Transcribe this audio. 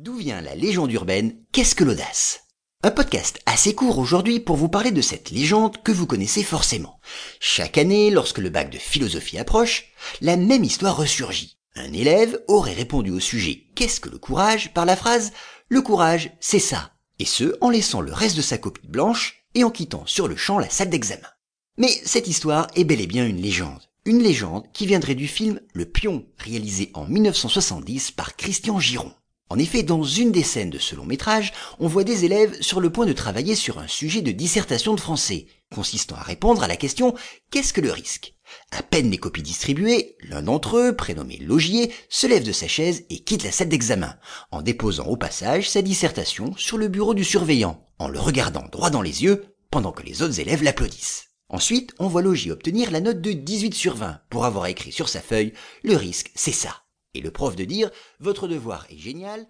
D'où vient la légende urbaine Qu'est-ce que l'audace? Un podcast assez court aujourd'hui pour vous parler de cette légende que vous connaissez forcément. Chaque année, lorsque le bac de philosophie approche, la même histoire ressurgit. Un élève aurait répondu au sujet Qu'est-ce que le courage? par la phrase Le courage, c'est ça. Et ce, en laissant le reste de sa copie blanche et en quittant sur le champ la salle d'examen. Mais cette histoire est bel et bien une légende. Une légende qui viendrait du film Le Pion, réalisé en 1970 par Christian Giron. En effet, dans une des scènes de ce long métrage, on voit des élèves sur le point de travailler sur un sujet de dissertation de français, consistant à répondre à la question Qu'est-ce que le risque? À peine les copies distribuées, l'un d'entre eux, prénommé Logier, se lève de sa chaise et quitte la salle d'examen, en déposant au passage sa dissertation sur le bureau du surveillant, en le regardant droit dans les yeux, pendant que les autres élèves l'applaudissent. Ensuite, on voit Logier obtenir la note de 18 sur 20 pour avoir écrit sur sa feuille Le risque, c'est ça et le prof de dire Votre devoir est génial,